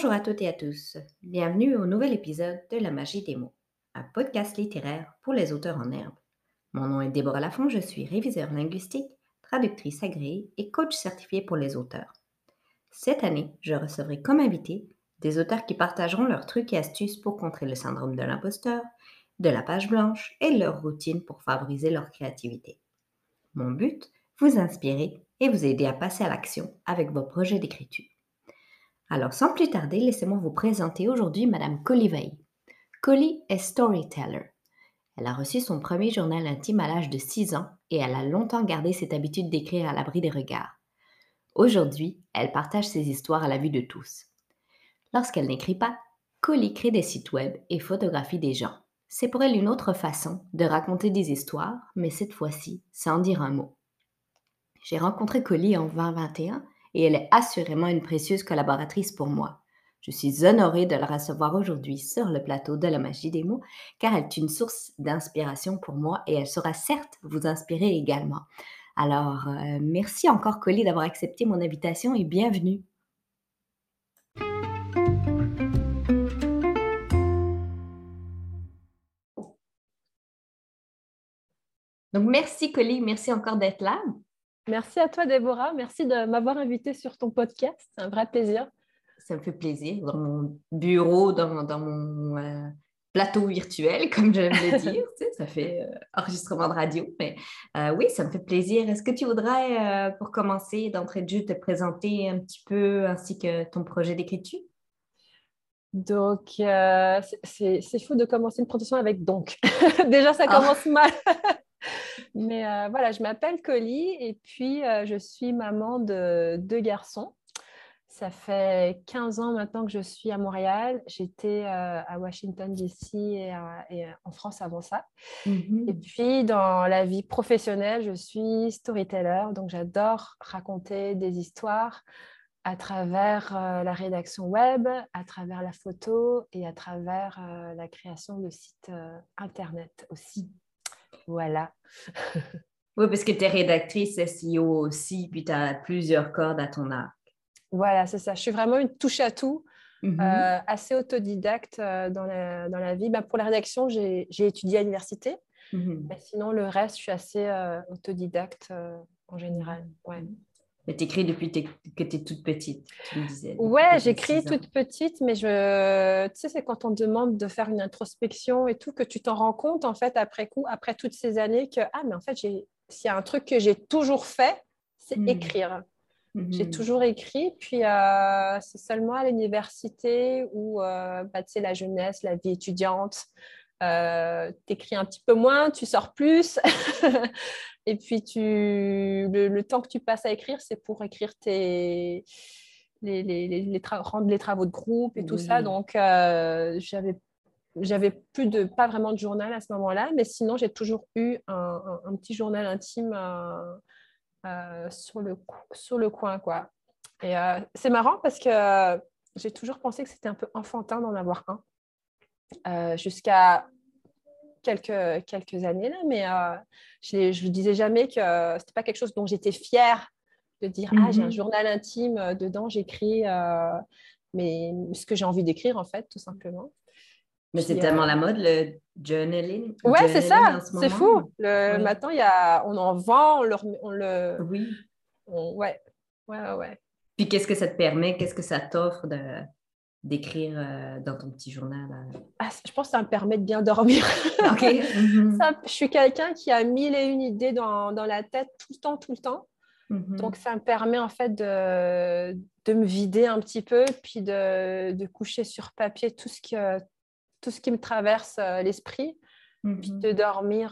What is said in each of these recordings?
Bonjour à toutes et à tous. Bienvenue au nouvel épisode de La magie des mots, un podcast littéraire pour les auteurs en herbe. Mon nom est Déborah Lafont, je suis réviseur linguistique, traductrice agréée et coach certifié pour les auteurs. Cette année, je recevrai comme invité des auteurs qui partageront leurs trucs et astuces pour contrer le syndrome de l'imposteur, de la page blanche et leur routine pour favoriser leur créativité. Mon but, vous inspirer et vous aider à passer à l'action avec vos projets d'écriture. Alors, sans plus tarder, laissez-moi vous présenter aujourd'hui Madame Collie Collie est storyteller. Elle a reçu son premier journal intime à l'âge de 6 ans et elle a longtemps gardé cette habitude d'écrire à l'abri des regards. Aujourd'hui, elle partage ses histoires à la vue de tous. Lorsqu'elle n'écrit pas, Collie crée des sites web et photographie des gens. C'est pour elle une autre façon de raconter des histoires, mais cette fois-ci sans dire un mot. J'ai rencontré Collie en 2021 et elle est assurément une précieuse collaboratrice pour moi. Je suis honorée de la recevoir aujourd'hui sur le plateau de la magie des mots, car elle est une source d'inspiration pour moi et elle saura certes vous inspirer également. Alors, euh, merci encore, Collie, d'avoir accepté mon invitation et bienvenue. Donc, merci, Collie. Merci encore d'être là. Merci à toi, Déborah. Merci de m'avoir invité sur ton podcast. C'est un vrai plaisir. Ça me fait plaisir. Dans mon bureau, dans, mon euh, plateau virtuel, comme j'aime le dire. ça fait euh, enregistrement de radio. Mais euh, oui, ça me fait plaisir. Est-ce que tu voudrais, pour commencer, d'entrée de jeu, te présenter un petit peu ainsi que ton projet d'écriture? Donc, c'est fou de commencer une présentation avec donc. Déjà, ça ah. commence mal. Mais euh, voilà, je m'appelle Collie et puis euh, je suis maman de deux garçons. Ça fait 15 ans maintenant que je suis à Montréal. J'étais euh, à Washington, D.C. Et, en France avant ça. Mm-hmm. Et puis, dans la vie professionnelle, je suis storyteller. Donc, j'adore raconter des histoires à travers la rédaction web, à travers la photo et à travers la création de sites Internet aussi. Voilà. oui, parce que tu es rédactrice SEO aussi, puis tu as plusieurs cordes à ton arc. Voilà, c'est ça. Je suis vraiment une touche à tout, mm-hmm. euh, assez autodidacte euh, dans, la, dans la vie. Bah, pour la rédaction, j'ai étudié à l'université. Mm-hmm. Mais sinon, le reste, je suis assez euh, autodidacte en général. Ouais. Mm-hmm. Mais tu écris depuis que tu es toute petite, tu me disais. Ouais, j'écris toute petite, mais je... tu sais, c'est quand on demande de faire une introspection et tout, que tu t'en rends compte, en fait, après coup, après toutes ces années, que, ah, mais en fait, s'il y a un truc que j'ai toujours fait, c'est hmm. écrire. J'ai hmm. toujours écrit, puis euh, c'est seulement à l'université où, euh, bah, tu sais, la jeunesse, la vie étudiante, euh, tu écris un petit peu moins, tu sors plus. Et puis, tu, le, temps que tu passes à écrire, c'est pour écrire tes, les, les, les, rendre les travaux de groupe et tout ça. Donc, euh, j'avais j'avais plus de pas vraiment de journal à ce moment-là, mais sinon j'ai toujours eu un, un, petit journal intime euh, euh, sur, le, sur le coin quoi. Et euh, c'est marrant parce que j'ai toujours pensé que c'était un peu enfantin d'en avoir un jusqu'à quelques, quelques années là, mais euh, je ne disais jamais que ce n'était pas quelque chose dont j'étais fière de dire Ah, j'ai un mhm. journal intime, euh, dedans j'écris euh, mais ce que j'ai envie d'écrire en fait, tout simplement. Mais c'est tellement la mode, le journaling. Ouais, c'est ça, c'est fou. Le, Maintenant, y a, on en vend, on le. On le oui. ouais. ouais, ouais, Puis qu'est-ce que ça te permet, qu'est-ce que ça t'offre de, d'écrire euh, dans ton petit journal? Euh? Ah, je pense que ça me permet de bien dormir. OK. Mhm. je suis quelqu'un qui a mille et une idées dans, dans, la tête tout le temps, tout le temps. Mhm. Donc, ça me permet en fait de, de, me vider un petit peu, puis de, de, coucher sur papier tout ce, que, tout ce qui me traverse euh, l'esprit, puis de mhm. dormir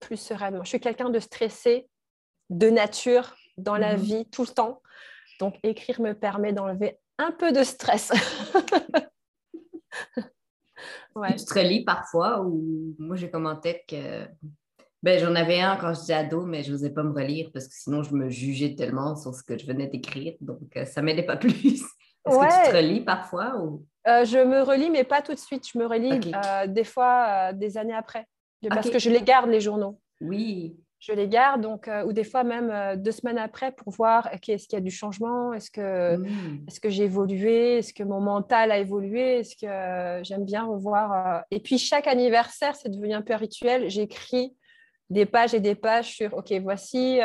plus sereinement. Je suis quelqu'un de stressé, de nature, dans la vie, tout le temps. Donc, écrire me permet d'enlever un peu de stress. ouais. Tu te relis parfois ou moi j'ai commenté que ben, j'en avais un quand j'étais ado, mais je n'osais pas me relire parce que sinon je me jugeais tellement sur ce que je venais d'écrire. Donc euh, ça ne m'aidait pas plus. Est-ce que tu te relis parfois ou... Euh, je me relis, mais pas tout de suite. Je me relis euh, des fois des années après. Parce que je les garde, les journaux. Oui. Je les garde, donc, ou des fois même deux semaines après pour voir est-ce qu'il y a du changement, est-ce que, mmh. est que j'ai évolué, est-ce que mon mental a évolué, est-ce que j'aime bien revoir. Et puis chaque anniversaire, c'est devenu un peu rituel. J'écris des pages et des pages sur OK, voici,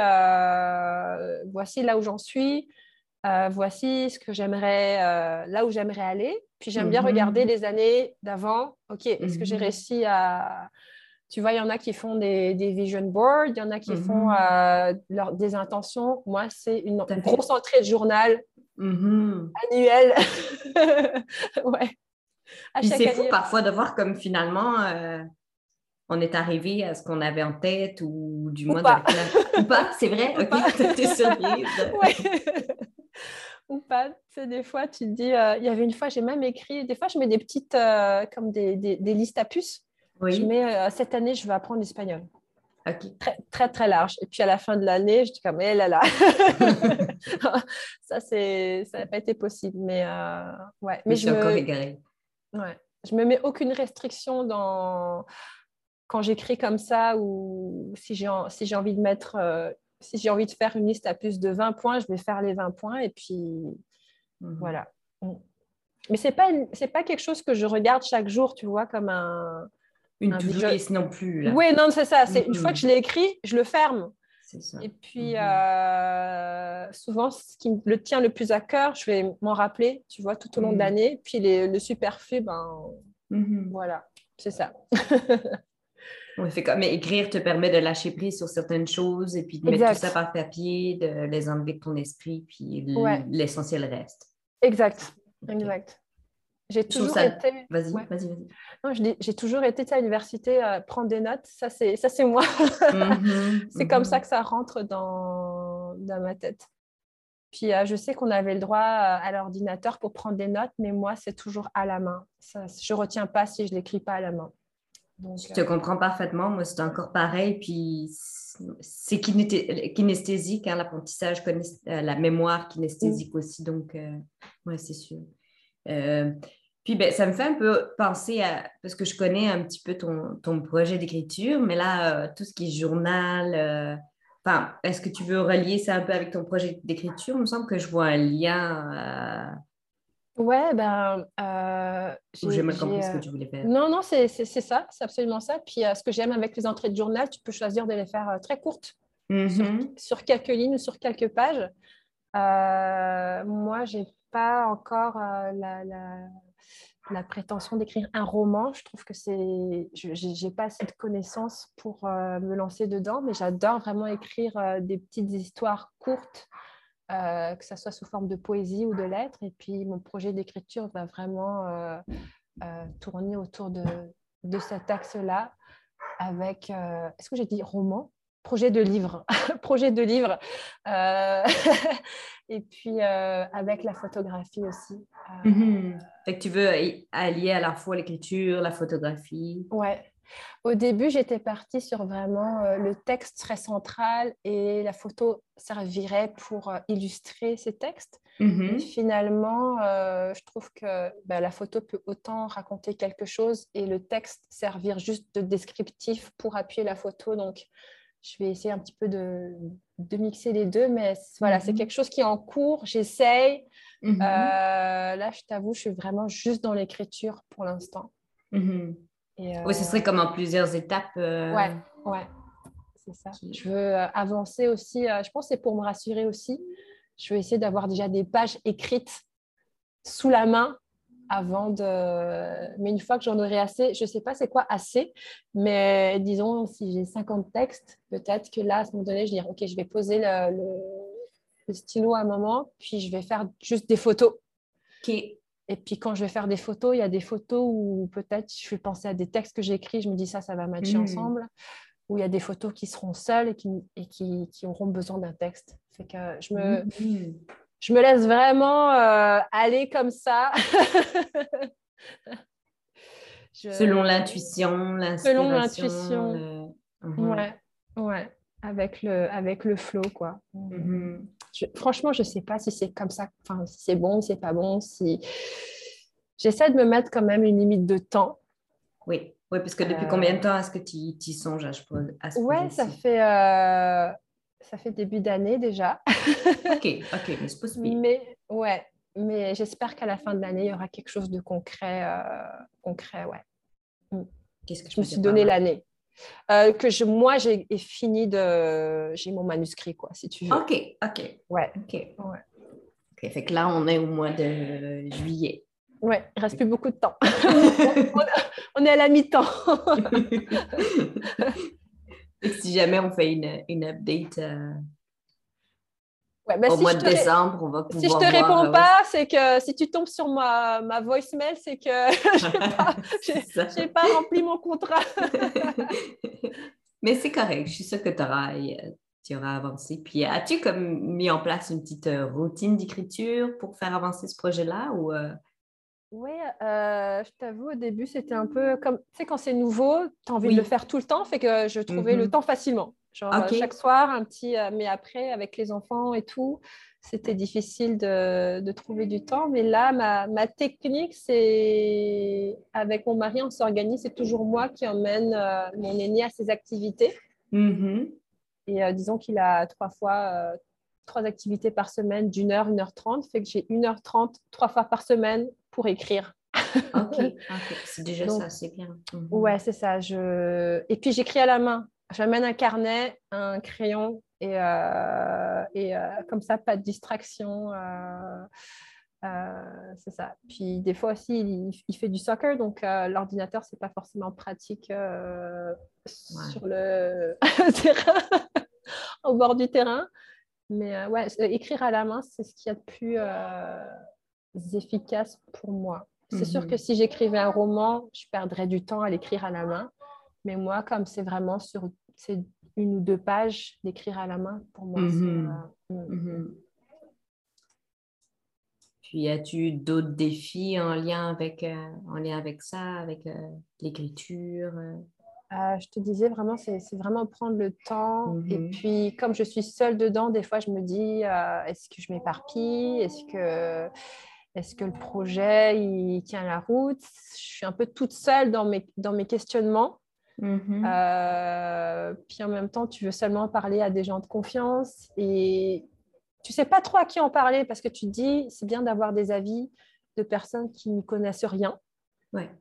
voici là où j'en suis. voici ce que j'aimerais, là où j'aimerais aller. Puis j'aime bien mmh regarder les années d'avant. OK, est-ce que j'ai mmh réussi à, tu vois, il y en a qui font des, vision boards, il y en a qui font mm-hmm. euh, des intentions. Moi, c'est une, grosse entrée de journal mm-hmm. annuelle. ouais. c'est fou parfois de voir comme finalement euh, on est arrivé à ce qu'on avait en tête ou du moins pas. ou pas, c'est vrai. ok, t'es surprise. ou pas. Tu des fois, tu te dis, euh, il y avait une fois, j'ai même écrit, des fois, je mets des petites, comme des, des, listes à puces. Je mets, euh, cette année, je vais apprendre l'espagnol. Très, très, très large. Et puis à la fin de l'année, je dis comme, eh là là. ça, c'est, ça n'a pas été possible. Mais, euh, ouais. mais, je, me... Ouais. je me mets aucune restriction dans quand j'écris comme ça ou si j'ai, si j'ai envie de mettre, euh, si j'ai envie de faire une liste à plus de 20 points, je vais faire les 20 points et puis mhm. voilà. Mm. Mais ce n'est pas, c'est pas quelque chose que je regarde chaque jour, tu vois, comme un, une to-do list non plus. Oui, non, c'est ça. C'est Une fois que je l'ai écrit, je le ferme. Ça. Et puis, euh, souvent, ce qui me tient le plus à cœur, je vais m'en rappeler, tu vois, tout au long de mm. l'année. Puis les, le superflu, ben, mm-hmm. voilà, c'est ça. On fait comme écrire te permet de lâcher prise sur certaines choses et puis de mettre tout ça par papier, de les enlever de ton esprit, puis l'essentiel reste. Exact, exact. J'ai toujours été. Vas-y, vas-y, vas-y. J'ai toujours été à l'université à prendre des notes. Ça, c'est ça, c'est moi. Mhm, c'est comme ça mhm. que ça rentre dans, dans ma tête. Puis euh, je sais qu'on avait le droit euh, à l'ordinateur pour prendre des notes, mais moi, c'est toujours à la main. Ça, je ne retiens pas si je ne l'écris pas à la main. je te euh, comprends parfaitement. Moi, c'est encore pareil. Puis c'est kinesthésique, hein, l'apprentissage, la mémoire kinesthésique mm. aussi. Donc, oui, c'est sûr. Puis ben, ça me fait un peu penser à, parce que je connais un petit peu ton, ton projet d'écriture, mais là, euh, tout ce qui est journal, euh, enfin, est-ce que tu veux relier ça un peu avec ton projet d'écriture? Il me semble que je vois un lien. Euh... Ouais, ben. Euh, j'ai mal compris ce que tu voulais faire. Non, non, c'est ça, c'est absolument ça. Puis ce que j'aime avec les entrées de journal, tu peux choisir de les faire très courtes, sur, mm-hmm. sur, quelques lignes ou sur quelques pages. moi, j'ai pas encore la, la la prétention d'écrire un roman. Je trouve que c'est, je n'ai pas assez de connaissances pour euh, me lancer dedans, mais j'adore vraiment écrire euh, des petites histoires courtes, euh, que ce soit sous forme de poésie ou de lettres. Et puis mon projet d'écriture va vraiment tourner autour de, de cet axe-là, avec, est-ce que j'ai dit roman? Projet de livre, projet de livre, euh, et puis euh, avec la photographie aussi. Euh, mhm. Fait que tu veux allier à la fois l'écriture, la photographie. Ouais. Au début, j'étais partie sur vraiment le texte très central et la photo servirait pour illustrer ces textes. Mhm. finalement, je trouve que bah, la photo peut autant raconter quelque chose et le texte servir juste de descriptif pour appuyer la photo. Donc, je vais essayer un petit peu de, de mixer les deux, mais voilà, c'est mhm. quelque chose qui est en cours, j'essaye. Mhm. Euh, là, je t'avoue, je suis vraiment juste dans l'écriture pour l'instant. Mhm. Oui, ce serait comme en plusieurs étapes. Euh, ouais, ouais, c'est ça. Je veux euh, avancer aussi, je pense que c'est pour me rassurer aussi. Je veux essayer d'avoir déjà des pages écrites sous la main avant de... Mais une fois que j'en aurai assez, je ne sais pas c'est quoi assez, mais disons, si j'ai 50 textes, peut-être que là, à ce moment donné, je vais dire, OK, je vais poser le, stylo à un moment, puis je vais faire juste des photos. Et puis quand je vais faire des photos, il y a des photos où peut-être je vais penser à des textes que j'ai écrits, je me dis ça, ça va matcher mmh. ensemble. Ou il y a des photos qui seront seules et qui, et qui, qui auront besoin d'un texte. Fait que je me, mmh je me laisse vraiment euh, aller comme ça. Selon l'intuition. Selon l'intuition. Mhm. Ouais, ouais. Avec le, avec le flow, quoi. Mhm. franchement, je ne sais pas si c'est comme ça, enfin, si c'est bon, si c'est pas bon, si... J'essaie de me mettre quand même une limite de temps. Oui. Oui, parce que depuis combien de temps est-ce que tu y songes à, à ce Ouais, ça fait, ça fait début d'année déjà. ok, ok, mais c'est possible. Mais ouais, mais j'espère qu'à la fin de l'année, il y aura quelque chose de concret. concret ouais. Mm. Qu'est-ce que je me suis donné l'année euh, que je, moi, j'ai fini de. J'ai mon manuscrit, quoi, si tu veux. OK, OK. Ouais. OK. Ouais. OK. Fait que là, on est au mois de juillet. Ouais, il reste plus beaucoup de temps. on, est à la mi-temps. Si jamais on fait une, une update euh, bah, au mois de décembre, on va pouvoir. Si je te réponds euh, pas, c'est que si tu tombes sur ma, ma voicemail, c'est que je n'ai pas, rempli mon contrat. Mais c'est correct, je suis sûre que tu auras, tu auras avancé. Puis as-tu comme mis en place une petite euh, routine d'écriture pour faire avancer ce projet-là ou euh? Oui, je t'avoue, au début, c'était un peu comme, tu sais, quand c'est nouveau, tu as envie de le faire tout le temps, fait que je trouvais le mm-hmm. temps facilement. Genre euh, chaque soir, un petit. Euh, mais après, avec les enfants et tout, c'était difficile de, de, trouver du temps. Mais là, ma, ma technique, c'est avec mon mari, on s'organise. C'est toujours moi qui emmène euh, mon aîné à ses activités. Mm-hmm. Et disons qu'il a trois fois trois activités par semaine d'une heure, une heure trente. Fait que j'ai une heure trente trois fois par semaine pour écrire. ok, c'est déjà ça, c'est bien. Mm-hmm. Ouais, c'est ça. Je... Et puis j'écris à la main j'amène un carnet, un crayon et, euh, et euh, comme ça, pas de distraction. Euh, c'est ça. Puis des fois aussi, il, fait du soccer, donc l'ordinateur, c'est pas forcément pratique sur le terrain, au bord du terrain. Mais ouais, écrire à la main, c'est ce qu'il y a de plus efficace pour moi. C'est sûr mhm. que si j'écrivais un roman, je perdrais du temps à l'écrire à la main. Mais moi, comme c'est vraiment sur c'est une ou deux pages d'écrire à la main pour moi. Mhm. Euh, mm. mhm. Puis as-tu d'autres défis en lien avec, euh, en lien avec ça, avec euh, l'écriture Je te disais vraiment, c'est vraiment prendre le temps. Et mhm. puis, comme je suis seule dedans, des fois, je me dis, est-ce que je m'éparpille? Est-ce que, est que le projet, il tient la route? Je suis un peu toute seule dans mes, dans mes questionnements. Mhm. Euh, puis en même temps, tu veux seulement parler à des gens de confiance et tu sais pas trop à qui en parler parce que tu te dis c'est bien d'avoir des avis de personnes qui ne connaissent rien.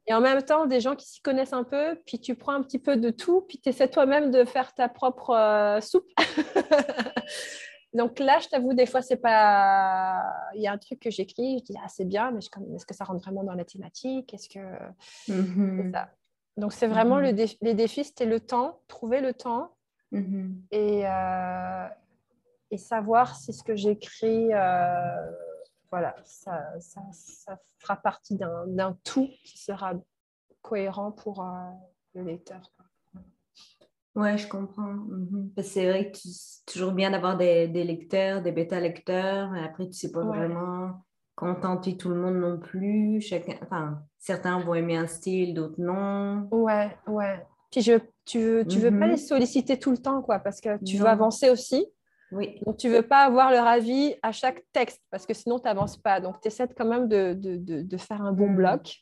Et en même temps, des gens qui s'y connaissent un peu, puis tu prends un petit peu de tout, puis tu essaies toi-même de faire ta propre euh, soupe. Donc là, je t'avoue, des fois, c'est pas. Il y a un truc que j'écris, je dis, ah, c'est bien, mais est-ce que ça rentre vraiment dans la thématique? Est-ce que. Mhm. ça. Donc, c'est vraiment le mhm. les défis, c'était le temps, trouver le temps mhm. et, euh, et savoir si ce que j'écris, euh, voilà, ça, ça, ça, fera partie d'un tout qui sera cohérent pour euh, le lecteur. Ouais, je comprends. Mhm. C'est vrai que c'est toujours bien d'avoir des, des, lecteurs, des bêta-lecteurs, mais après, tu ne sais pas vraiment contenter tout le monde non plus. Chacun, enfin, certains vont aimer un style, d'autres non. Ouais, ouais. Puis je, tu veux, tu veux pas mhm. les solliciter tout le temps, quoi, parce que tu veux avancer aussi. Oui. Donc, tu veux pas avoir leur avis à chaque texte, parce que sinon, tu n'avances pas. Donc, tu essaies quand même de, de, de, faire un bon mhm. bloc.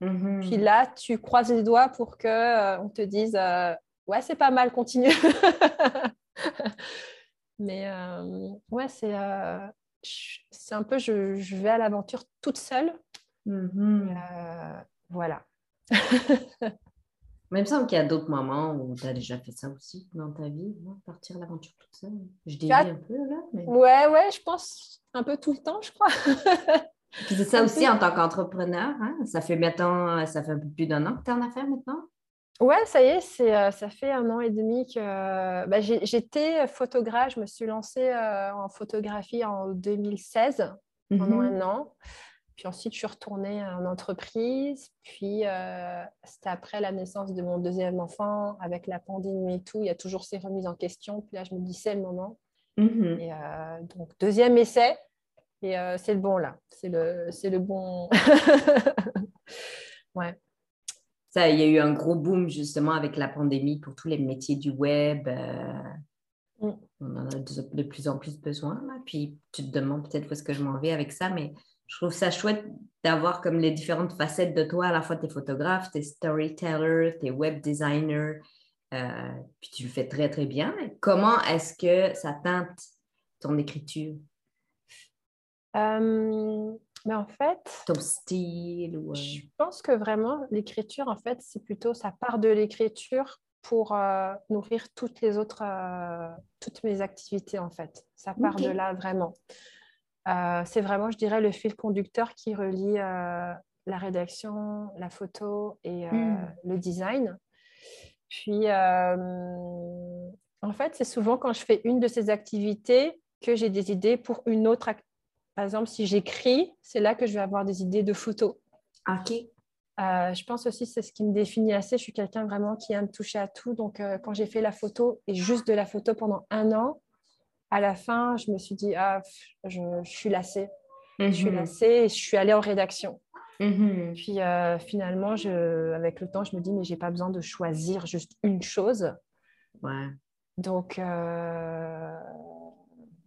Mhm. Puis là, tu croises les doigts pour qu'on euh, on te dise euh, Ouais, c'est pas mal, continue. Mais euh, ouais, c'est c'est un peu, je, je vais à l'aventure toute seule. Mm-hmm. Voilà. Mais il me semble qu'il y a d'autres moments où tu as déjà fait ça aussi dans ta vie, partir à l'aventure toute seule. Je dévie un peu là. Mais... Ouais, ouais, je pense un peu tout le temps, je crois. c'est ça aussi en tant qu'entrepreneur. Hein? Ça fait maintenant, ça fait un peu plus d'un an que tu es en affaires maintenant? Ouais, ça y est, c'est, euh, ça fait un an et demi que bah, j'étais photographe. Je me suis lancée euh, en photographie en 2016, pendant mhm. un an. Puis ensuite, je suis retournée en entreprise. Puis, euh, c'était après la naissance de mon deuxième enfant, avec la pandémie et tout. Il y a toujours ces remises en question. Puis là, je me dis, c'est le moment. Mhm. Et, donc, deuxième essai. Et c'est le bon, là. C'est le, c'est le bon. ouais ça, il y a eu un gros boom justement avec la pandémie pour tous les métiers du web. Euh, mm. On en a de, plus en plus besoin. Puis tu te demandes peut-être où est-ce que je m'en vais avec ça, mais je trouve ça chouette d'avoir comme les différentes facettes de toi, à la fois tes photographes, tes storytellers, tes web designers, euh, puis tu le fais très, très bien. Comment est-ce que ça teinte ton écriture? Euh, mais en fait, ton style ou... Je pense que vraiment, l'écriture, en fait, c'est plutôt, ça part de l'écriture pour nourrir toutes les autres, toutes mes activités, en fait. Ça part de là, vraiment. Euh, c'est vraiment, je dirais, le fil conducteur qui relie euh, la rédaction, la photo et euh, hmm. le design. Puis, en fait, c'est souvent quand je fais une de ces activités que j'ai des idées pour une autre. Par exemple, si j'écris, c'est là que je vais avoir des idées de photos. OK. je pense aussi c'est ce qui me définit assez. Je suis quelqu'un vraiment qui aime toucher à tout. Donc, quand j'ai fait la photo et juste de la photo pendant un an, à la fin, je me suis dit, ah, je, suis lassée. Je suis mhm. lassée et je suis allée en rédaction. Mhm. Puis euh, finalement, je, avec le temps, je me dis, mais j'ai pas besoin de choisir juste une chose. Donc, euh,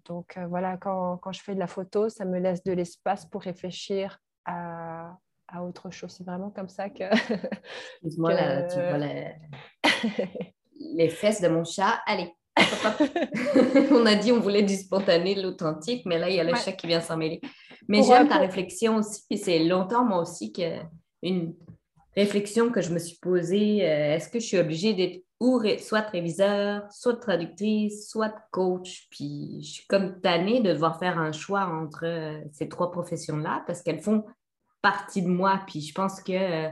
donc euh, voilà, quand, quand, je fais de la photo, ça me laisse de l'espace pour réfléchir à, à autre chose. C'est vraiment comme ça que. Excuse-moi, tu vois les fesses de mon chat. Allez. on a dit on voulait du spontané, de l'authentique, mais là, il y a le chat qui vient s'en mêler. Mais j'aime ta réflexion aussi, et c'est longtemps, moi aussi, que une réflexion que je me suis posée, euh, est-ce que je suis obligée d'être ou soit réviseur, soit traductrice, soit coach, puis je suis comme tannée de devoir faire un choix entre euh, ces trois professions-là parce qu'elles font partie de moi, puis je pense que euh,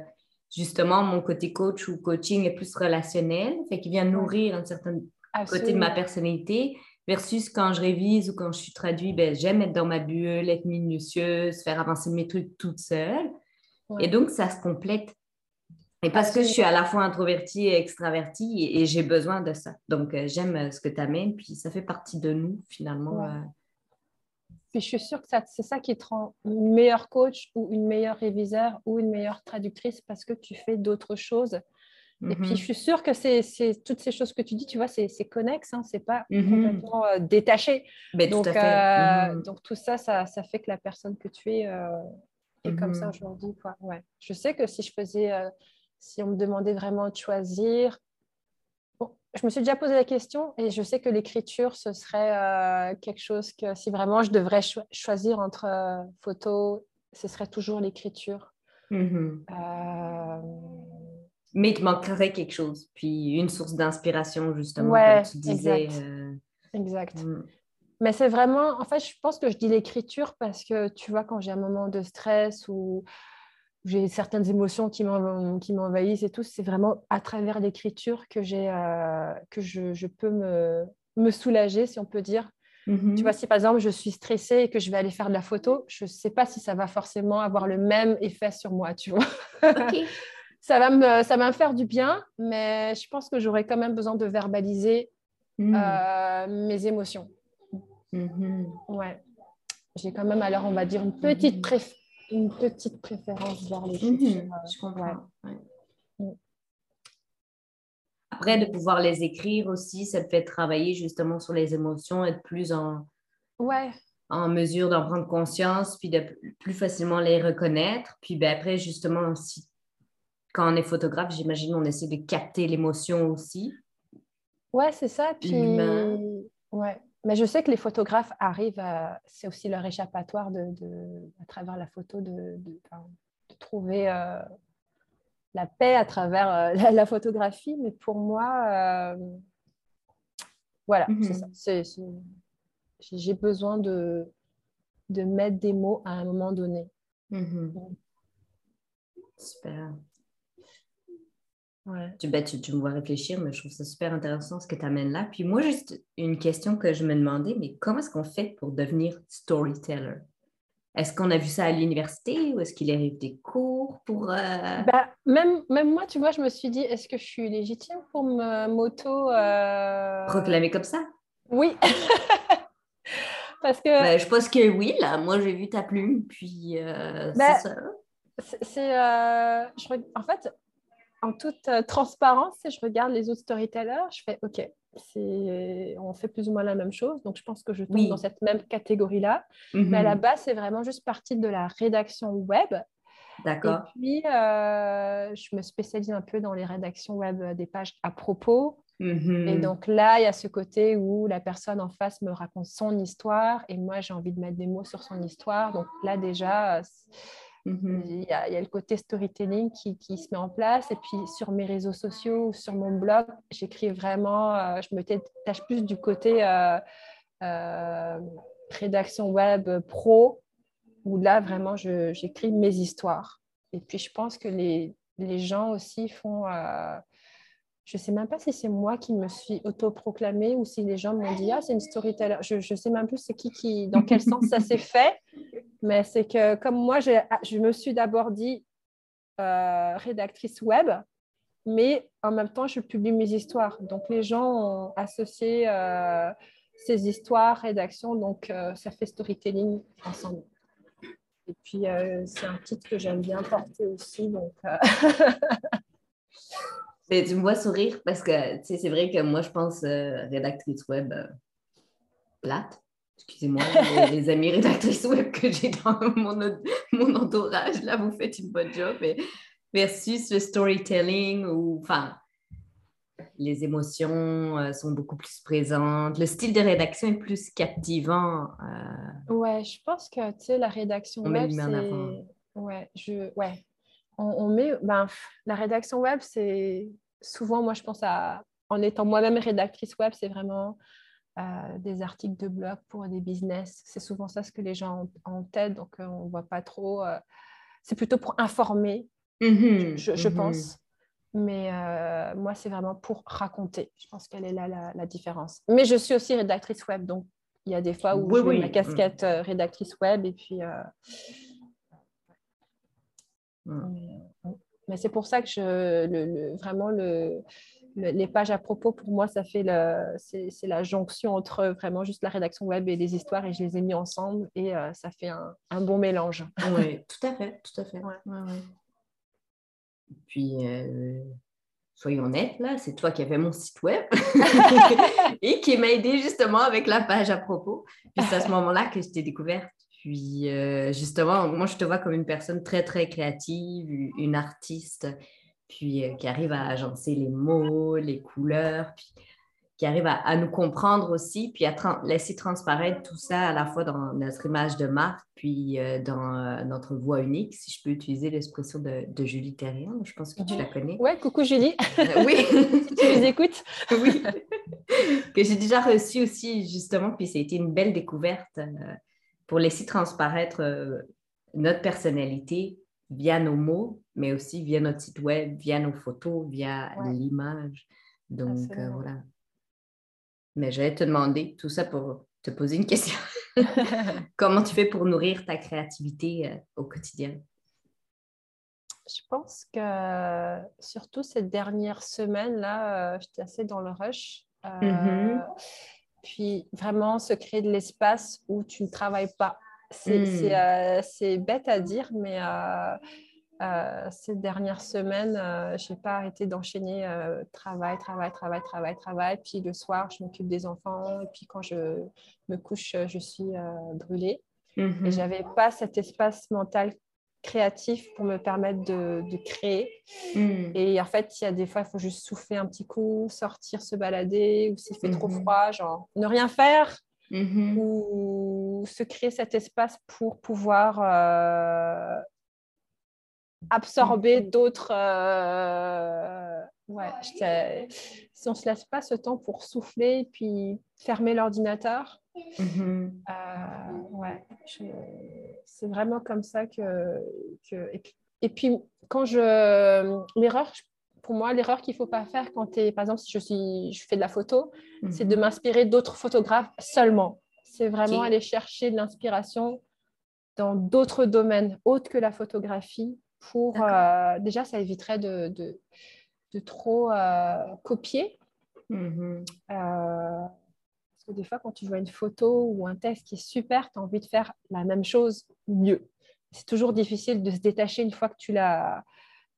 justement, mon côté coach ou coaching est plus relationnel, fait qu'il vient nourrir une certaine côté de ma personnalité. Versus quand je révise ou quand je suis traduit, ben, j'aime être dans ma bulle, être minutieuse, faire avancer mes trucs toute seule. Et donc, ça se complète. Et parce que je suis à la fois introvertie et extravertie et, j'ai besoin de ça. Donc, euh, j'aime euh, ce que tu amènes, puis ça fait partie de nous, finalement. Euh. Puis je suis sûre que c'est ça qui te rend une meilleure coach ou une meilleure réviseur ou une meilleure traductrice parce que tu fais d'autres choses et puis, je mm-hmm. suis sûre que c'est toutes ces choses que tu dis, tu vois, c'est connexe, hein, c'est pas mm-hmm. complètement euh, détaché. donc, tout euh, mm-hmm. donc, tout ça, ça, ça, fait que la personne que tu es euh, est comme ça aujourd'hui. Ouais. Je sais que si je faisais, si on me demandait vraiment de choisir, bon, je me suis déjà posé la question et je sais que l'écriture, ce serait quelque chose que si vraiment je devrais choisir entre photo, ce serait toujours l'écriture. Mais il te manquerait quelque chose. Puis une source d'inspiration, justement, comme tu disais. Exact. Euh, mm. Mais c'est vraiment, en fait, je pense que je dis l'écriture parce que, tu vois, quand j'ai un moment de stress ou j'ai certaines émotions qui m'envahissent et tout, c'est vraiment à travers l'écriture que, euh, que je, je, peux me, me, soulager, si on peut dire. Mm-hmm. Tu vois, si par exemple je suis stressée et que je vais aller faire de la photo, je ne sais pas si ça va forcément avoir le même effet sur moi, tu vois. ça va, me, ça va me faire du bien, mais je pense que j'aurais quand même besoin de verbaliser hmm. euh, mes émotions. Mm-hmm. Ouais. J'ai quand même alors, on va dire, une petite, mm-hmm. une petite préférence vers les mm-hmm. euh, Je comprends. Mm. Après, de pouvoir les écrire aussi, ça te fait travailler justement sur les émotions, être plus en, ouais. en mesure d'en prendre conscience, puis de plus facilement les reconnaître. Puis ben, après, justement, si quand on est photographe, j'imagine on essaie de capter l'émotion aussi. Ouais, c'est ça. Puis, ouais. Mais je sais que les photographes arrivent à. C'est aussi leur échappatoire de, à travers la photo de, de, trouver euh, la paix à travers euh, la, photographie. Mais pour moi, euh, voilà, c'est ça. Mhm. J'ai besoin de, de mettre des mots à un moment donné. Mhm. Super. Tu, ben, tu, tu, me vois réfléchir, mais je trouve ça super intéressant ce que tu amènes là. Puis moi, juste une question que je me demandais, mais comment est-ce qu'on fait pour devenir storyteller? Est-ce qu'on a vu ça à l'université ou est-ce qu'il arrive des cours pour... Euh... Ben, même, même moi, tu vois, je me suis dit, est-ce que je suis légitime pour me moto... Euh... Proclamer comme ça? Oui. Parce que... Ben, je pense que oui, là. Moi, j'ai vu ta plume, puis euh, ben, c'est ça. C'est, euh, en fait, en toute euh, transparence, si je regarde les autres storytellers, je fais OK, on fait plus ou moins la même chose. Donc, je pense que je tombe dans cette même catégorie-là. Mais à la mhm. base, c'est vraiment juste partie de la rédaction web. D'accord. Et puis, euh, je me spécialise un peu dans les rédactions web des pages à propos. Mhm. Et donc là, il y a ce côté où la personne en face me raconte son histoire et moi, j'ai envie de mettre des mots sur son histoire. Donc là, déjà, mhm. il, y a, le côté storytelling qui, se met en place. Et puis sur mes réseaux sociaux, sur mon blog, j'écris vraiment, euh, je me tâche plus du côté euh, euh, rédaction web pro, où là, vraiment, j'écris mes histoires. Et puis, je pense que les, les gens aussi font je ne sais même pas si c'est moi qui me suis autoproclamée ou si les gens m'ont dit Ah, c'est une storyteller. Je ne sais même plus c'est qui, qui, dans quel sens ça s'est fait. Mais c'est que comme moi, je me suis d'abord dit euh, rédactrice web, mais en même temps, je publie mes histoires. Donc les gens ont associé euh, ces histoires, rédaction, donc euh, ça fait storytelling ensemble. Et puis, c'est un titre que j'aime bien porter aussi. Donc, Mais tu me vois sourire parce que c'est vrai que moi, je pense euh, rédactrice web euh, plate. Excusez-moi, les, amis rédactrices web que j'ai dans mon, mon, entourage, là, vous faites une bonne job. Mais versus le storytelling ou, enfin, les émotions euh, sont beaucoup plus présentes. Le style de rédaction est plus captivant. Ouais, je pense que, tu sais, la rédaction web, c'est... Ouais, je... ouais, on, met, ben, la rédaction web, c'est souvent, moi, je pense à, en étant moi-même rédactrice web, c'est vraiment euh, des articles de blog pour des business. C'est souvent ça ce que les gens ont en tête, donc euh, on ne voit pas trop. Euh, c'est plutôt pour informer, mm-hmm. je, mm-hmm. pense. Mais moi, c'est vraiment pour raconter. Je pense qu'elle est là la, différence. Mais je suis aussi rédactrice web, donc il y a des fois où je mets ma casquette rédactrice web et puis Mm. Mais, c'est pour ça que je, le, vraiment le, les pages à propos, pour moi, ça fait c'est, la jonction entre vraiment juste la rédaction web et les histoires et je les ai mis ensemble et euh, ça fait un, un, bon mélange. Oui, tout à fait, tout à fait. Ouais. Ouais, Puis, euh, soyons honnêtes, là, c'est toi qui avais mon site web et qui m'a aidé justement avec la page à propos. Puis c'est à ce moment-là que je t'ai découverte. Puis euh, justement, moi, je te vois comme une personne très, très créative, une artiste, puis euh, qui arrive à agencer les mots, les couleurs, puis qui arrive à, nous comprendre aussi, puis à laisser transparaître tout ça à la fois dans notre image de marque, puis euh, dans notre voix unique, si je peux utiliser l'expression de, Julie Terrien. Je pense que tu la connais. Ouais, coucou Julie. oui. si tu les écoutes. oui. que j'ai déjà reçu aussi, justement, puis ça a été une belle découverte pour laisser transparaître euh, notre personnalité via nos mots, mais aussi via notre site web, via nos photos, via l'image. Donc, euh, voilà. Mais j'allais te demander tout ça pour te poser une question. Comment tu fais pour nourrir ta créativité euh, au quotidien? Je pense que surtout cette dernière semaine-là, j'étais assez dans le rush. Mm-hmm. Puis vraiment se créer de l'espace où tu ne travailles pas. C'est euh, bête à dire, mais euh, euh, ces dernières semaines, je n'ai pas arrêté d'enchaîner travail, travail, travail, travail, travail. Puis le soir, je m'occupe des enfants. Et puis quand je me couche, je suis brûlée. Et mm-hmm. je n'avais pas cet espace mental créatif pour me permettre de, créer. Hmm. Et en fait, il y a des fois, il faut juste souffler un petit coup, sortir, se balader, ou s'il fait trop hmm. froid, genre ne rien faire, hmm. ou se créer cet espace pour pouvoir euh, absorber d'autres. Euh, ouais, si on ne se laisse pas ce temps pour souffler, puis fermer l'ordinateur, Mm-hmm. Euh, ouais, c'est vraiment comme ça que. que... Et, puis, quand je. L'erreur, pour moi, l'erreur qu'il ne faut pas faire quand tu es. Par exemple, si je, suis, je fais de la photo, c'est de mm-hmm. m'inspirer d'autres photographes seulement. C'est vraiment aller chercher de l'inspiration dans d'autres domaines autres que la photographie pour. Euh, déjà, ça éviterait de, de, de trop euh, copier. Des fois, quand tu vois une photo ou un texte qui est super, tu as envie de faire la même chose mieux. C'est toujours difficile de se détacher une fois que tu l'as,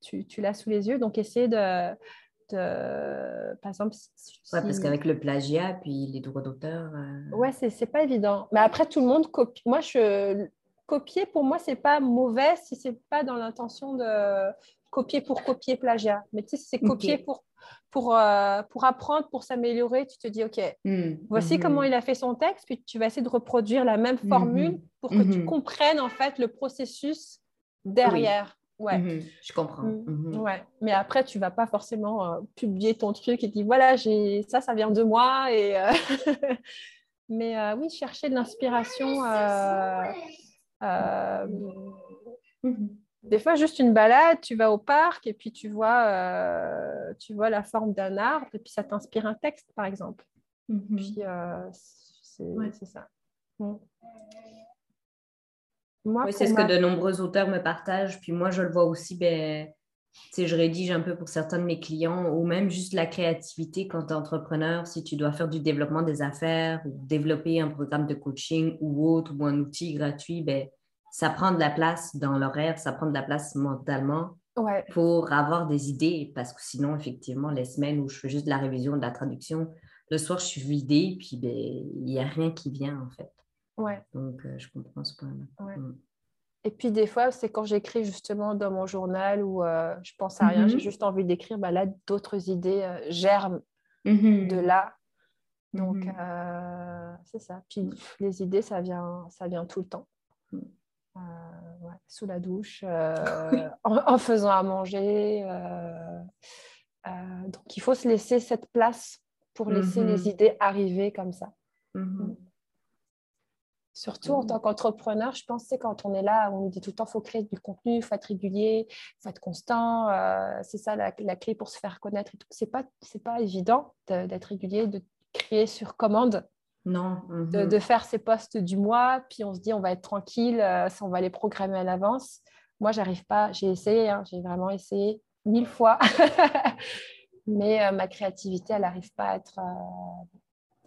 tu, l'as sous les yeux. Donc, essayer de, par exemple, si, ouais, parce qu'avec le plagiat, puis les droits d'auteur. Euh... Ouais, c'est pas évident. Mais après, tout le monde copie. Moi, je copier, pour moi, c'est pas mauvais si c'est pas dans l'intention de copier pour copier plagiat. Mais tu sais, c'est copier pour, pour, euh, pour apprendre, pour s'améliorer. Tu te dis, OK, hmm. voici hmm. comment il a fait son texte, puis tu vas essayer de reproduire la même hmm. formule pour que tu comprennes en fait le processus derrière. Ouais. Je comprends. Ouais. Mais après, tu vas pas forcément euh, publier ton truc et dire, voilà, j'ai ça, ça vient de moi. Et, euh, Mais oui, chercher de l'inspiration. Des fois, juste une balade, tu vas au parc et puis tu vois, euh, tu vois la forme d'un arbre et puis ça t'inspire un texte, par exemple. Puis euh, c'est ça. oui, c'est ce que de nombreux auteurs me partagent. Puis moi, je le vois aussi, ben, je rédige un peu pour certains de mes clients ou même juste la créativité quand tu es entrepreneur, si tu dois faire du développement des affaires ou développer un programme de coaching ou autre ou un outil gratuit, ben, ça prend de la place dans l'horaire, ça prend de la place mentalement pour avoir des idées parce que sinon, effectivement, les semaines où je fais juste de la révision, de la traduction, le soir, je suis vidée puis ben, il n'y a rien qui vient en fait. Ouais. Donc, euh, je comprends ce point-là. Mm. Et puis des fois, c'est quand j'écris justement dans mon journal où euh, je pense à rien, j'ai mm-hmm. juste envie d'écrire, bah là, d'autres idées euh, germent mm-hmm. de là. Donc, mm-hmm. c'est ça. Puis les idées, ça vient, ça vient tout le temps. Mm. sous la douche, en, faisant à manger. donc, il faut se laisser cette place pour laisser les idées arriver comme ça. Mm. Surtout en mmh. tant qu'entrepreneur, je pense que quand on est là, on nous dit tout le temps, il faut créer du contenu, il faut être régulier, il faut être constant. Euh, c'est ça la, clé pour se faire connaître. Ce n'est pas, pas évident d'être régulier, de créer sur commande. Non. De, mmh faire ses postes du mois, puis on se dit on va être tranquille, euh, on va les programmer à l'avance. Moi, j'arrive pas. J'ai essayé, hein, j'ai vraiment essayé mille fois, mais euh, ma créativité, elle n'arrive pas à être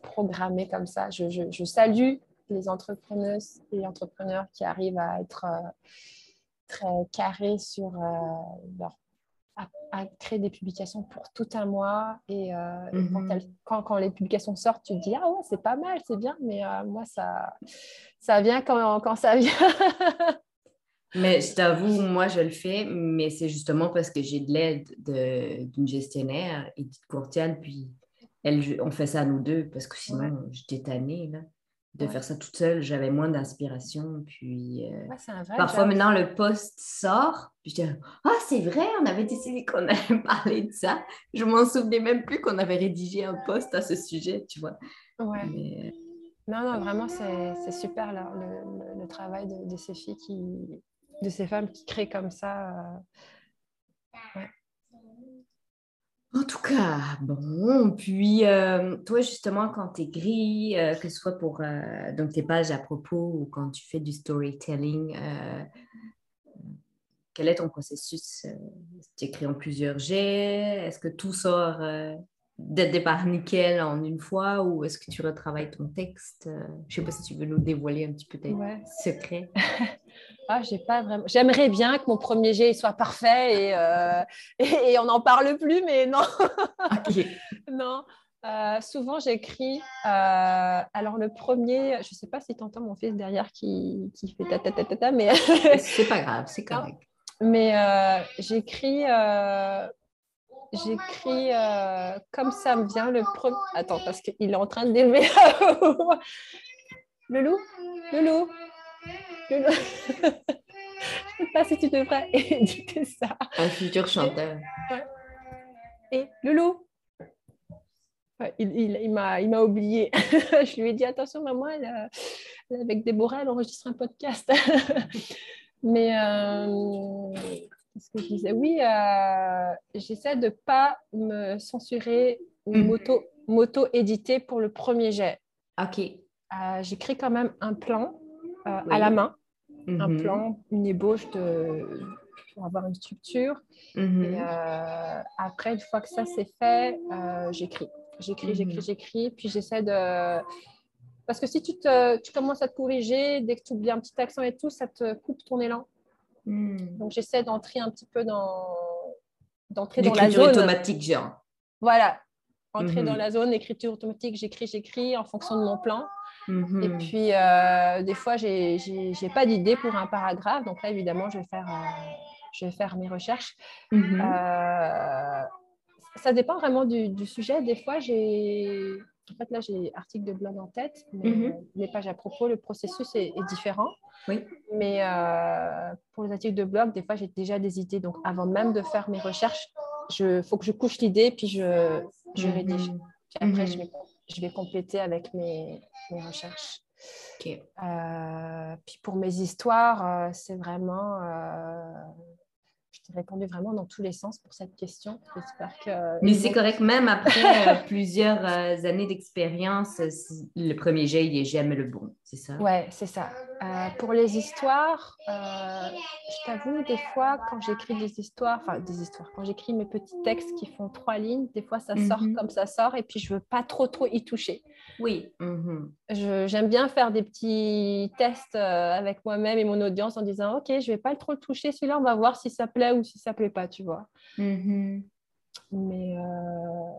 programmée comme ça. Je, je, je salue les entrepreneuses et entrepreneurs qui arrivent à être euh, très carrés sur euh, leur à, créer des publications pour tout un mois. Et, euh, mhm. quand, quand, les publications sortent, tu te dis Ah ouais, c'est pas mal, c'est bien, mais moi, ça, ça vient quand, quand ça vient. mais je t'avoue, moi, je le fais, mais c'est justement parce que j'ai de l'aide d'une gestionnaire, Edith Courtial, puis elle, on fait ça nous deux, parce que sinon, j'étais tannée. Là de faire ça toute seule, j'avais moins d'inspiration. Puis euh, parfois maintenant le post sort, puis je dis ah c'est vrai, on avait décidé qu'on allait parler de ça. Je m'en souvenais même plus qu'on avait rédigé un post à ce sujet, tu vois. Ouais. Euh, non non vraiment c'est super là, le, le, travail de, ces filles qui, de ces femmes qui créent comme ça. Euh, ouais. En tout cas, bon, puis euh, toi justement quand tu écris, euh, que ce soit pour euh, donc tes pages à propos ou quand tu fais du storytelling, quel est ton processus? Tu écris en plusieurs jets? Est-ce que tout sort d'être départ nickel en une fois ou est-ce que tu retravailles ton texte? je ne sais pas si tu veux nous dévoiler un petit peu tes secrets. Ah, j'ai pas vraiment. J'aimerais bien que mon premier jet soit parfait et, euh, et, on n'en parle plus, mais non. non. Euh, souvent, j'écris. Euh, alors, le premier, je ne sais pas si tu entends mon fils derrière qui, qui fait ta ta ta ta, ta mais. c'est pas grave, c'est correct. Mais j'écris. J'écris comme ça me vient le premier. Attends, parce qu'il est en train de d'élever. le loup? Le loup? Je ne sais pas si tu devrais éditer ça. Un futur chanteur. Et Loulou il, il, il m'a oublié. je lui ai dit attention, maman, elle, avec Déborah, elle enregistre un podcast. Mais euh, ce que je disais? Oui, euh, j'essaie de ne pas me censurer ou mm. moto-éditer pour le premier jet. Ok. Euh, J'écris quand même un plan euh, à la main, un mhm. plan, une ébauche de, pour avoir une structure. Mhm. Et euh, après, une fois que ça c'est fait, euh, j'écris. J'écris, j'écris, mhm. j'écris. Puis j'essaie de. Parce que si tu, te, tu commences à te corriger, dès que tu oublies un petit accent et tout, ça te coupe ton élan. Donc j'essaie d'entrer un petit peu dans d'entrer dans la zone automatique genre voilà, entrer dans la zone écriture automatique, j'écris, j'écris en fonction de mon plan. Et Mhm. puis, euh, des fois, j'ai n'ai pas d'idée pour un paragraphe. Donc là, évidemment, je vais faire, euh, je vais faire mes recherches. Mhm. Euh, ça dépend vraiment du, du sujet. Des fois, j'ai... En fait, là, j'ai article de blog en tête, mais euh, les pages à propos, le processus est, est différent. Oui. Mais pour les articles de blog, des fois, j'ai déjà des idées. Donc, avant même de faire mes recherches, il faut que je couche l'idée, puis je, je rédige. Puis après, je, vais, je vais compléter avec mes, mes recherches. Ok. Euh, puis pour mes histoires, euh, c'est vraiment. Euh, je t'ai répondu vraiment dans tous les sens pour cette question. J'espère que. Mais ils c'est correct, même après euh, plusieurs euh, années d'expérience, euh, le premier jet, il n'est jamais le bon, c'est ça? Ouais, c'est ça. Euh, pour les histoires, euh, je t'avoue, des fois, quand j'écris des histoires, enfin des histoires, quand j'écris mes petits textes qui font trois lignes, des fois ça sort Mhm. comme ça sort et puis je veux pas trop trop y toucher. Oui. Mhm. J'aime bien faire des petits tests euh, avec moi-même et mon audience en disant Ok, je vais pas trop le toucher, celui-là, on va voir si ça plaît ou si ça plaît pas, tu vois. Mhm. Mais euh,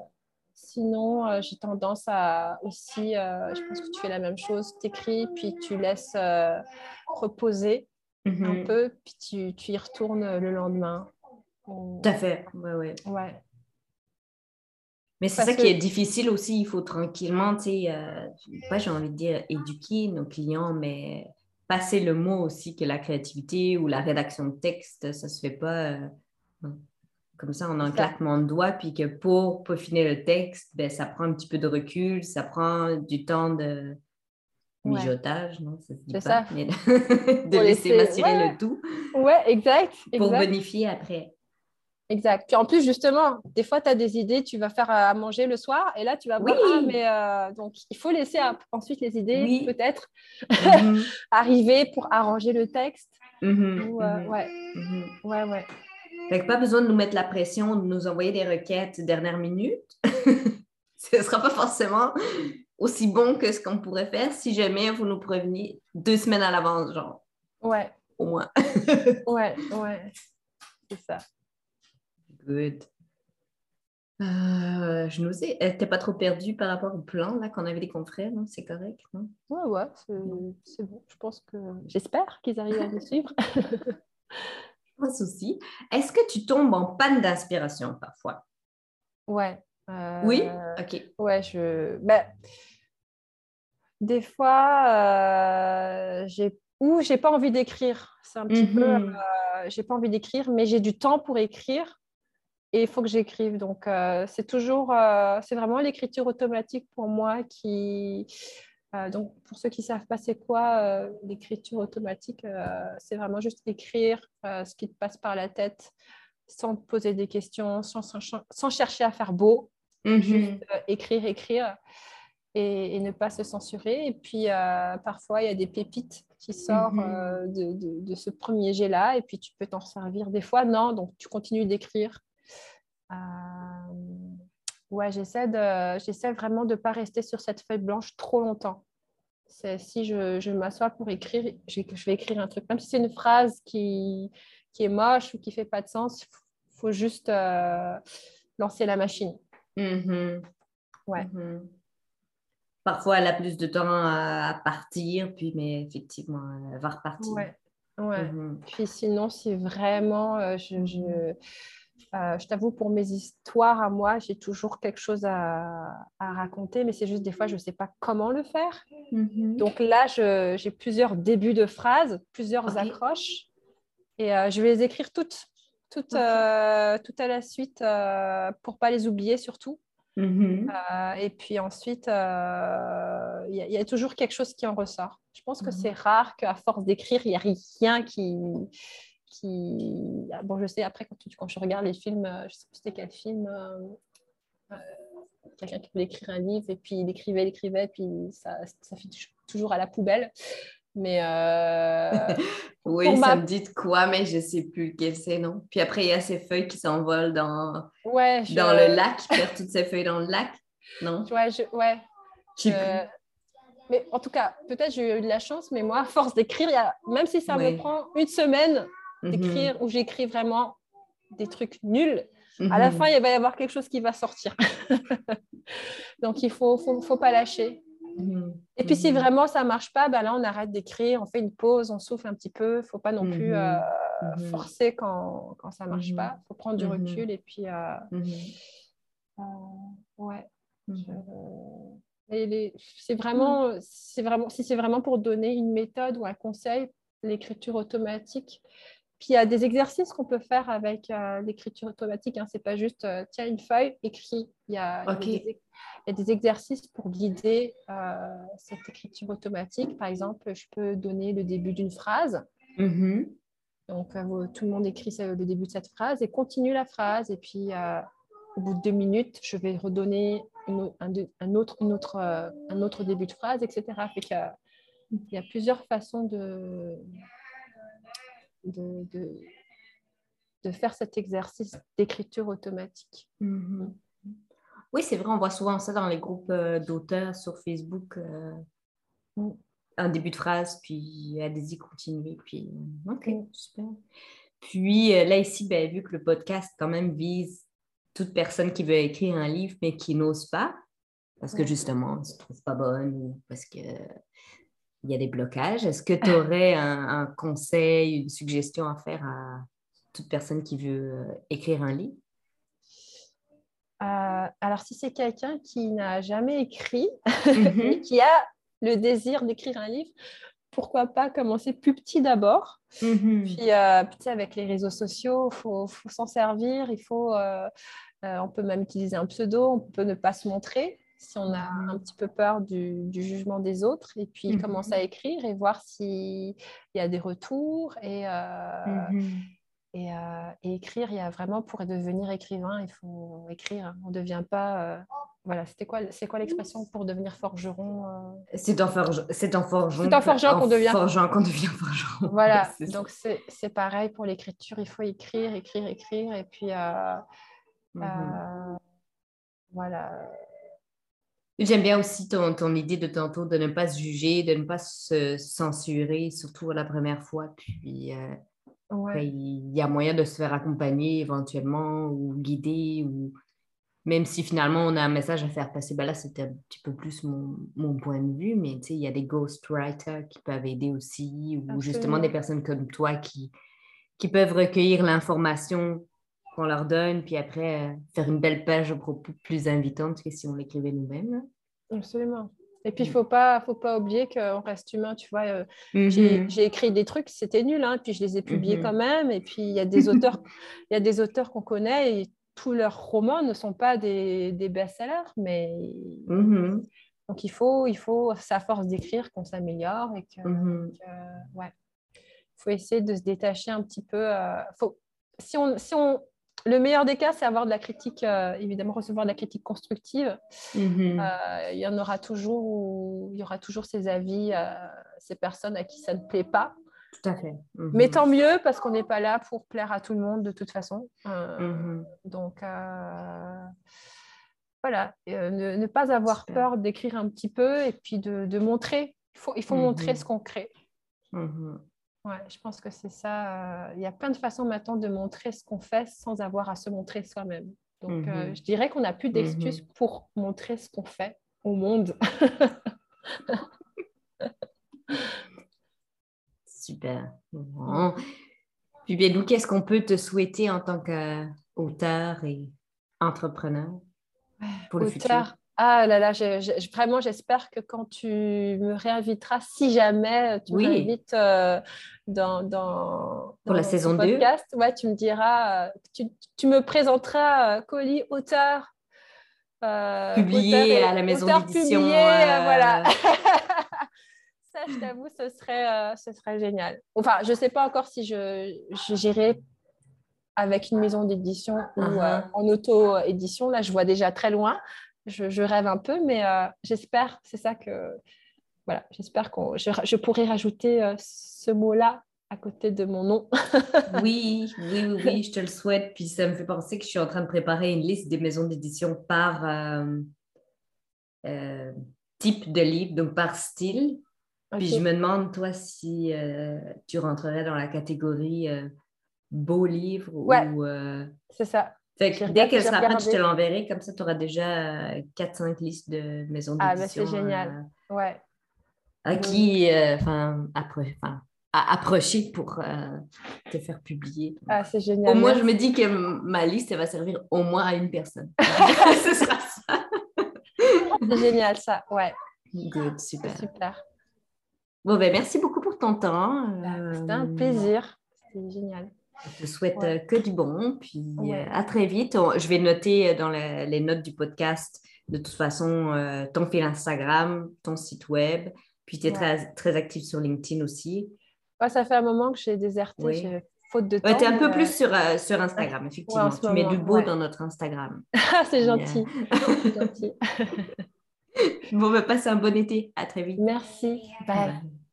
sinon, euh, j'ai tendance à aussi, euh, je pense que tu fais la même chose, t'écris, puis tu laisses reposer un Mhm. peu, puis tu, tu y retournes le lendemain. Ou- Tout à fait. Ouais, ouais. Ouais, Mais c'est Parce ça qui que- est difficile aussi. Il faut tranquillement, tu sais, euh, pas j'ai envie de dire éduquer nos clients, mais passer le mot aussi que la créativité ou la rédaction de texte, ça se fait pas euh, comme ça en un claquement de doigts, puis que pour peaufiner le texte, ben, ça prend un petit peu de recul, ça prend du temps de Ouais. mijotage, non? Ça se dit C'est pas, ça. mais de laisser laisser- macérer ouais. le tout ouais exact. pour exact. bonifier après. Exact. Puis en plus, justement, des fois, tu as des idées, tu vas faire à manger le soir, et là, tu vas voir, Oui. ah, mais euh, donc, il faut laisser ensuite les idées, Oui. peut-être, Mhm, arriver pour arranger le texte. mhm, Ou, euh, mhm, ouais, ouais, ouais. Fait que pas besoin de nous mettre la pression, de nous envoyer des requêtes dernière minute. ce ne sera pas forcément aussi bon que ce qu'on pourrait faire si jamais vous nous préveniez deux semaines à l'avance, genre, Ouais, au moins. ouais, ouais. C'est ça. Good. Euh, je nous ai. T'es pas trop perdu par rapport au plan là qu'on avait des confrères, non? C'est correct, non? Ouais, ouais, c'est bon. Je pense que. J'espère qu'ils arrivent à nous suivre. Pas de souci. Est-ce que tu tombes en panne d'inspiration parfois? Ouais. euh, Oui? OK. Ouais, je. Ben, des fois, euh, j'ai ou j'ai pas envie d'écrire. C'est un petit peu. Mhm. j'ai pas envie d'écrire, mais j'ai du temps pour écrire et il faut que j'écrive. Donc, euh, c'est toujours. euh, c'est vraiment l'écriture automatique pour moi qui. euh, donc, pour ceux qui ne savent pas c'est quoi l'écriture automatique, c'est vraiment juste écrire ce qui te passe par la tête sans te poser des questions, sans, sans- sans chercher à faire beau Mhm. juste écrire, écrire et, et ne pas se censurer. Et puis, parfois, il y a des pépites qui sortent Mhm. euh, de, de- de ce premier jet-là et puis tu peux t'en servir. Des fois, non, donc tu continues d'écrire. Euh, ouais, j'essaie, de, j'essaie vraiment de ne pas rester sur cette feuille blanche trop longtemps. C'est, si je, je m'assois pour écrire, je, je vais écrire un truc. Même si c'est une phrase qui, qui est moche ou qui ne fait pas de sens, il faut, faut juste euh, lancer la machine. Mhm. Ouais. Mhm. Parfois, elle a plus de temps à, partir, puis, mais effectivement, elle va repartir. Ouais, ouais. Mhm. Puis sinon, si vraiment, euh, je, je, euh, je t'avoue, pour mes histoires à moi, j'ai toujours quelque chose à, à raconter, mais c'est juste des fois, je ne sais pas comment le faire. Mhm. Donc là, j'ai plusieurs débuts de phrases, plusieurs accroches, et euh, je vais les écrire toutes, toutes, euh, toutes à la suite, pour pas les oublier surtout. Mhm. Et puis ensuite, il y, a- il y a toujours quelque chose qui en ressort. Je pense que Mhm. c'est rare qu'à force d'écrire, il n'y a rien qui, qui... ah, Bon, je sais, après, quand, tu- quand je regarde les films, euh, je ne sais plus c'était quel film, euh, euh, quelqu'un qui voulait écrire un livre, et puis il écrivait, il écrivait, puis ça, ça finit toujours à la poubelle. Mais euh, Oui, ça ma- me dit de quoi, mais je ne sais plus lequel c'est, non? Puis après, il y a ces feuilles qui s'envolent dans, ouais, je- dans le lac, perdent toutes ces feuilles dans le lac, non? Ouais, je- ouais, Euh, mais en tout cas, peut-être j'ai eu de la chance, mais moi, à force d'écrire, a- même si ça Ouais. me prend une semaine Mhm. d'écrire où j'écris vraiment des trucs nuls, À la fin, il va y avoir quelque chose qui va sortir. Donc, il ne faut, faut, faut, pas lâcher. Et puis, si vraiment ça ne marche pas, ben là, on arrête d'écrire, on fait une pause, on souffle un petit peu. Il ne faut pas non plus euh, forcer quand, quand ça ne marche pas. Il faut prendre du recul et puis... Euh, euh, ouais. C'est vraiment, c'est vraiment, si c'est vraiment pour donner une méthode ou un conseil, l'écriture automatique, puis il y a des exercices qu'on peut faire avec euh, l'écriture automatique. Hein. Ce n'est pas juste euh, tiens une feuille, écris. Il y a, des, exercices pour guider euh, cette écriture automatique. Par exemple, je peux donner le début d'une phrase. Mm-hmm. Donc, tout le monde écrit le début de cette phrase et continue la phrase. Et puis, au bout de deux minutes, je vais redonner un, autre, autre, un autre début de phrase, etc. il y a plusieurs façons de, de, de, faire cet exercice d'écriture automatique. Mhm. Oui, c'est vrai, on voit souvent ça dans les groupes euh, d'auteurs sur Facebook. Euh, mm. un début de phrase, puis allez-y, continuez. Puis, euh, OK, mm. super. Puis là, ici, ben, vu que le podcast quand même vise toute personne qui veut écrire un livre, mais qui n'ose pas, parce que justement, elle ne se trouve pas bonne ou parce que il y a des blocages. Est-ce que tu aurais un, conseil, une suggestion à faire à toute personne qui veut euh, écrire un livre? Euh, alors, si c'est quelqu'un qui n'a jamais écrit mm-hmm. qui a le désir d'écrire un livre, pourquoi pas commencer plus petit d'abord. Mm-hmm. Puis, euh, petit avec les réseaux sociaux, il faut, faut s'en servir. Il faut, on peut même utiliser un pseudo, on peut ne pas se montrer si on a un petit peu peur du, jugement des autres, et puis mhm. commencer à écrire et voir s'il y a des retours. Et, euh, mhm. euh, et, écrire, il y a vraiment pour devenir écrivain, il faut écrire. On ne devient pas. Euh, voilà, c'était quoi, c'est quoi l'expression pour devenir forgeron C'est en, forgeant. C'est en forgeant, qu'on devient forgeron. qu'on devient forgeron. Voilà, donc c'est pareil pour l'écriture, il faut écrire, écrire, écrire, et puis. Mhm. voilà J'aime bien aussi ton, ton, idée de tantôt de ne pas se juger, de ne pas se censurer, surtout la première fois. Puis euh, il y a moyen de se faire accompagner éventuellement ou guider, ou même si finalement on a un message à faire passer. Ben là, c'était un petit peu plus mon, mon point de vue, mais il y a des ghostwriters qui peuvent aider aussi, ou justement des personnes comme toi qui, qui peuvent recueillir l'information qu'on leur donne, puis après, euh, faire une belle page beaucoup plus invitante que si on l'écrivait nous-mêmes. Absolument. Et puis, il ne faut pas, faut pas oublier qu'on reste humain, tu vois. Euh, mm-hmm. J'ai écrit des trucs, c'était nul, hein, puis je les ai publiés mm-hmm. quand même. Et puis, il y a des auteurs il y a des auteurs qu'on connaît et tous leurs romans ne sont pas des, des best-sellers, mais... Mm-hmm. Donc, il faut, il faut, à force d'écrire qu'on s'améliore et que, ouais. Il faut essayer de se détacher un petit peu. Euh, faut, si on, si on, le meilleur des cas, c'est avoir de la critique, euh, évidemment, recevoir de la critique constructive. Mhm. Euh, il y en aura toujours, il y aura toujours ces avis, euh, ces personnes à qui ça ne plaît pas. Tout à fait. Mhm. Mais tant mieux, parce qu'on n'est pas là pour plaire à tout le monde de toute façon. Mhm. Donc, voilà, ne, pas avoir peur d'écrire un petit peu et puis de, montrer. Il faut, il faut montrer ce qu'on crée. Ouais, je pense que c'est ça. Euh, il y a plein de façons maintenant de montrer ce qu'on fait sans avoir à se montrer soi-même. Donc, euh, mhm. je dirais qu'on n'a plus d'excuses mhm. pour montrer ce qu'on fait au monde. Super. Puis bien, nous, qu'est-ce qu'on peut te souhaiter en tant qu'auteur et entrepreneur pour le futur? Ah là là, vraiment, j'espère que quand tu me réinviteras, si jamais tu me réinvites euh, dans, dans, Pour la saison podcast, ouais, tu me diras, euh, tu, me présenteras euh, Colis, auteur. publié à la maison d'édition. voilà. Ça, je t'avoue, ce serait, ce serait génial. Enfin, je ne sais pas encore si je, j'irai avec une maison d'édition ou uh-huh. en auto-édition. Là, je vois déjà très loin je, rêve un peu, mais euh, j'espère, c'est ça que, voilà, j'espère que je, pourrais rajouter euh, ce mot-là à côté de mon nom. oui, oui, oui, je te le souhaite. Puis ça me fait penser que je suis en train de préparer une liste des maisons d'édition par euh, type de livre, donc par style. Puis je me demande, toi, si tu rentrerais dans la catégorie beau livre ou. C'est ça. Fait que J'ai dès qu'elle sera prête, je te l'enverrai. Comme ça, tu auras déjà 4-5 listes de maisons Ah, ben, d'édition. c'est génial. Ouais. euh, à qui, euh, enfin, enfin, à approcher pour euh, te faire publier. Ah, c'est génial. Au moins, je me dis que ma liste, elle va servir au moins à une personne. Ce sera ça. C'est génial, ça. Ouais, Good, super. super. Bon, ben, merci beaucoup pour ton temps. Bah, C'était un Euh, plaisir. C'était génial. Je te souhaite Ouais. euh, que du bon. Puis Ouais. euh, à très vite. Je vais noter euh, dans la- les notes du podcast, de toute façon, euh, ton fil Instagram, ton site web. Puis tu es Ouais. très, très active sur LinkedIn aussi. Ouais, ça fait un moment que j'ai déserté, Oui. faute de temps. Tu es un peu plus sur, euh, sur Instagram, effectivement. tu mets du beau dans notre Instagram. C'est gentil. Bon, ben, passe un bon été. À très vite. Merci. Bye. Bye.